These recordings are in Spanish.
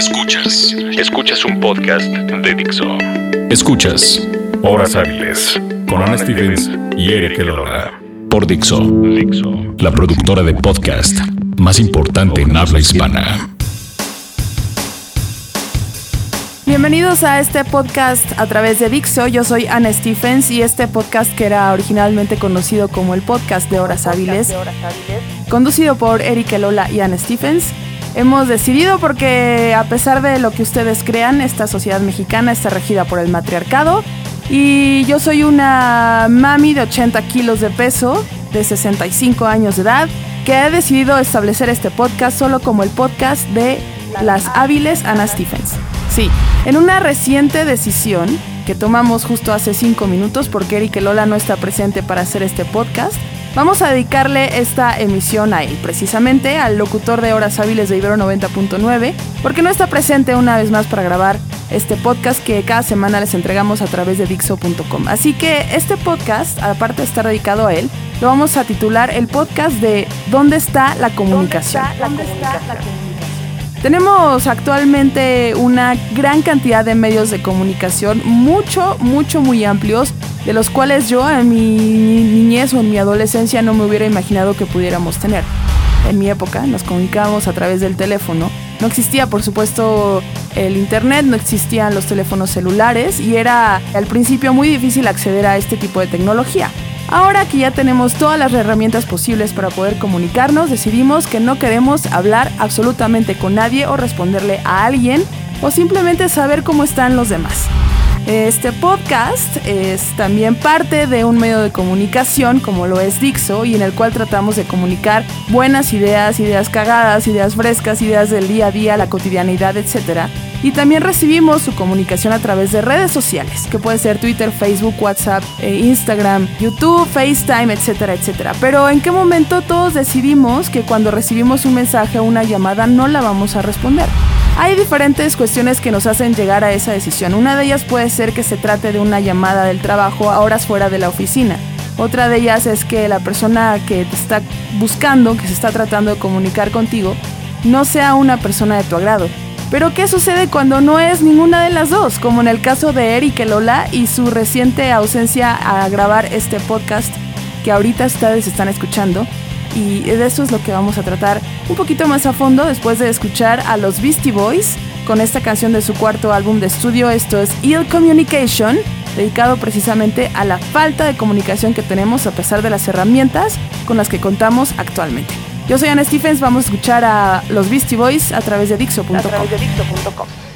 Escuchas. Escuchas un podcast de Dixo. Escuchas Horas Hábiles con Ana Stevens y Eric Elola. Por Dixo. Dixo. La productora de podcast más importante en habla hispana. Bienvenidos a este podcast a través de Dixo. Yo soy Ana Stephens y este podcast que era originalmente conocido como el podcast de Horas Hábiles, conducido por Eric Elola y Ana Stephens. Hemos decidido porque a pesar de lo que ustedes crean, esta sociedad mexicana está regida por el matriarcado y yo soy una mami de 80 kilos de peso, de 65 años de edad, que ha decidido establecer este podcast solo como el podcast de las hábiles Ana Stephens. Sí, en una reciente decisión que tomamos justo hace cinco minutos porque Eric Lola no está presente para hacer este podcast, vamos a dedicarle esta emisión a él, precisamente al locutor de Horas Hábiles de Ibero 90.9, porque no está presente una vez más para grabar este podcast que cada semana les entregamos a través de Dixo.com. Así que este podcast, aparte de estar dedicado a él, lo vamos a titular el podcast de ¿Dónde está la comunicación? ¿Dónde está la comunicación? Tenemos actualmente una gran cantidad de medios de comunicación, mucho, mucho, muy amplios, de los cuales yo en mi niñez o en mi adolescencia no me hubiera imaginado que pudiéramos tener. En mi época nos comunicábamos a través del teléfono. No existía, por supuesto, el Internet, no existían los teléfonos celulares y era al principio muy difícil acceder a este tipo de tecnología. Ahora que ya tenemos todas las herramientas posibles para poder comunicarnos, decidimos que no queremos hablar absolutamente con nadie o responderle a alguien o simplemente saber cómo están los demás. Este podcast es también parte de un medio de comunicación como lo es Dixo y en el cual tratamos de comunicar buenas ideas, ideas cagadas, ideas frescas, ideas del día a día, la cotidianidad, etc. Y también recibimos su comunicación a través de redes sociales, que puede ser Twitter, Facebook, WhatsApp, eh, Instagram, YouTube, FaceTime, etcétera, etcétera. Pero ¿en qué momento todos decidimos que cuando recibimos un mensaje o una llamada no la vamos a responder? Hay diferentes cuestiones que nos hacen llegar a esa decisión. Una de ellas puede ser que se trate de una llamada del trabajo a horas fuera de la oficina. Otra de ellas es que la persona que te está buscando, que se está tratando de comunicar contigo, no sea una persona de tu agrado. Pero ¿qué sucede cuando no es ninguna de las dos? Como en el caso de Eric Lola y su reciente ausencia a grabar este podcast que ahorita ustedes están escuchando y de eso es lo que vamos a tratar un poquito más a fondo después de escuchar a los Beastie Boys con esta canción de su cuarto álbum de estudio. Esto es Ill Communication, dedicado precisamente a la falta de comunicación que tenemos a pesar de las herramientas con las que contamos actualmente. Yo soy Anna Stephens, vamos a escuchar a los Beastie Boys a través de Dixo.com.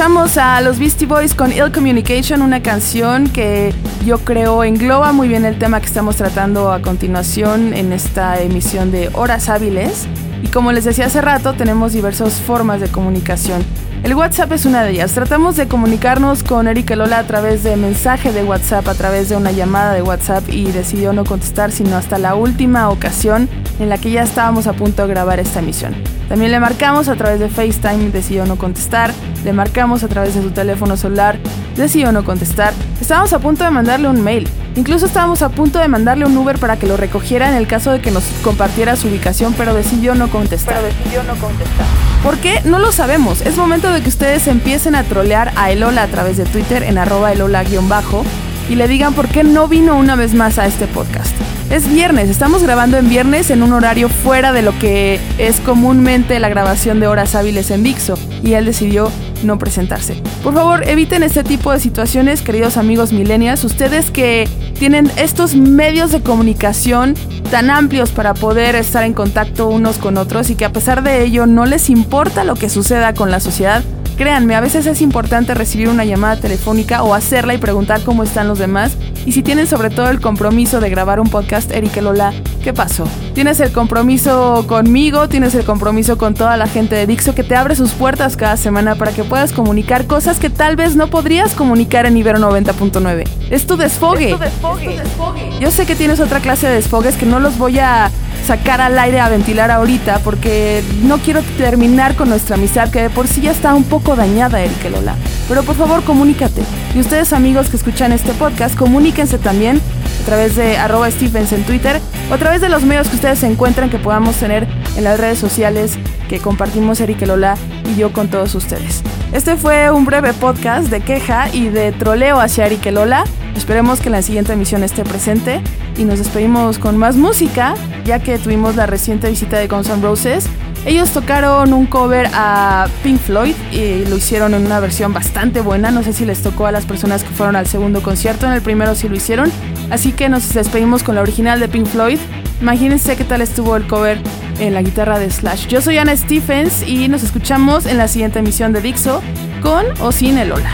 Escuchamos a los Beastie Boys con Ill Communication, una canción que yo creo engloba muy bien el tema que estamos tratando a continuación en esta emisión de Horas Hábiles. Y como les decía hace rato, tenemos diversas formas de comunicación. El WhatsApp es una de ellas. Tratamos de comunicarnos con Erika Lola a través de mensaje de WhatsApp, a través de una llamada de WhatsApp y decidió no contestar sino hasta la última ocasión en la que ya estábamos a punto de grabar esta emisión. También le marcamos a través de FaceTime, decidió no contestar. Le marcamos a través de su teléfono celular, decidió no contestar. Estábamos a punto de mandarle un mail. Incluso estábamos a punto de mandarle un Uber para que lo recogiera en el caso de que nos compartiera su ubicación, pero decidió no contestar. Pero decidió no contestar. ¿Por qué? No lo sabemos. Es momento de que ustedes empiecen a trolear a Elola a través de Twitter en arroba elola-bajo y le digan por qué no vino una vez más a este podcast. Es viernes, estamos grabando en viernes en un horario fuera de lo que es comúnmente la grabación de horas hábiles en Dixo y él decidió no presentarse. Por favor, eviten este tipo de situaciones, queridos amigos millennials, ustedes que tienen estos medios de comunicación tan amplios para poder estar en contacto unos con otros y que a pesar de ello no les importa lo que suceda con la sociedad, Créanme, a veces es importante recibir una llamada telefónica o hacerla y preguntar cómo están los demás. Y si tienen sobre todo el compromiso de grabar un podcast, Erika Lola, ¿qué pasó? Tienes el compromiso conmigo, tienes el compromiso con toda la gente de Dixo que te abre sus puertas cada semana para que puedas comunicar cosas que tal vez no podrías comunicar en Ibero 90.9. Es tu desfogue. Es tu desfogue. Es tu desfogue. Yo sé que tienes otra clase de desfogues que no los voy a sacar al aire a ventilar ahorita porque no quiero terminar con nuestra amistad que de por sí ya está un poco dañada, Erika Lola. Pero por favor, comunícate. Y ustedes amigos que escuchan este podcast, comuníquense también a través de arroba Stephens en Twitter o a través de los medios que ustedes encuentran que podamos tener en las redes sociales que compartimos Erika Lola y yo con todos ustedes. Este fue un breve podcast de queja y de troleo hacia Erika Lola. Esperemos que la siguiente emisión esté presente y nos despedimos con más música, ya que tuvimos la reciente visita de Guns N' Roses. Ellos tocaron un cover a Pink Floyd y lo hicieron en una versión bastante buena. No sé si les tocó a las personas que fueron al segundo concierto, en el primero sí lo hicieron. Así que nos despedimos con la original de Pink Floyd. Imagínense qué tal estuvo el cover en la guitarra de Slash. Yo soy Anna Stephens y nos escuchamos en la siguiente emisión de Dixo con o sin el Lola.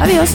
Adiós.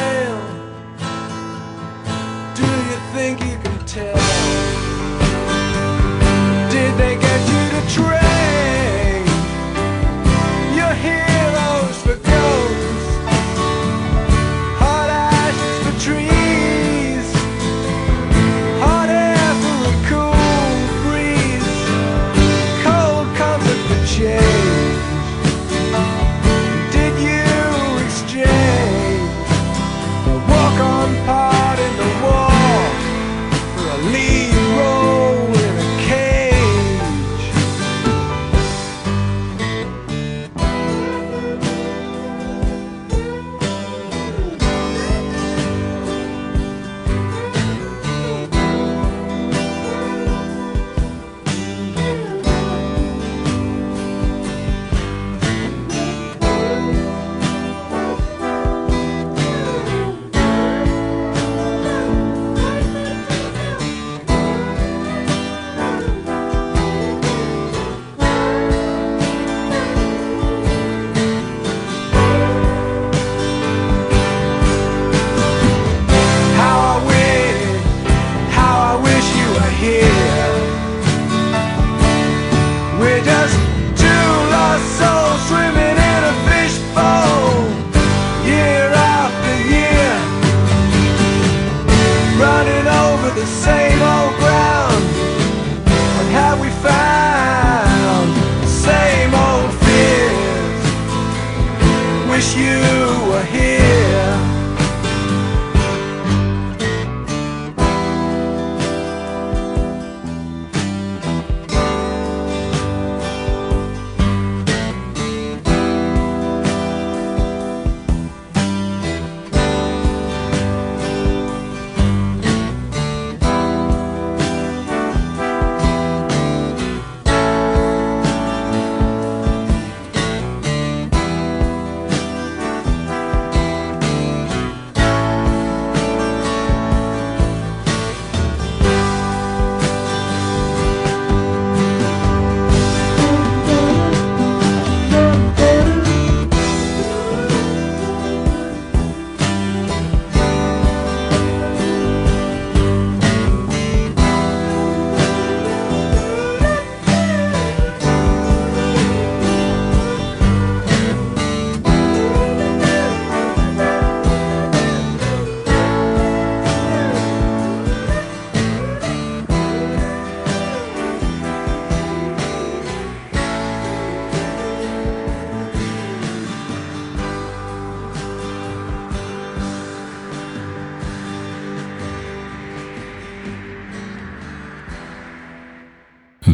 Train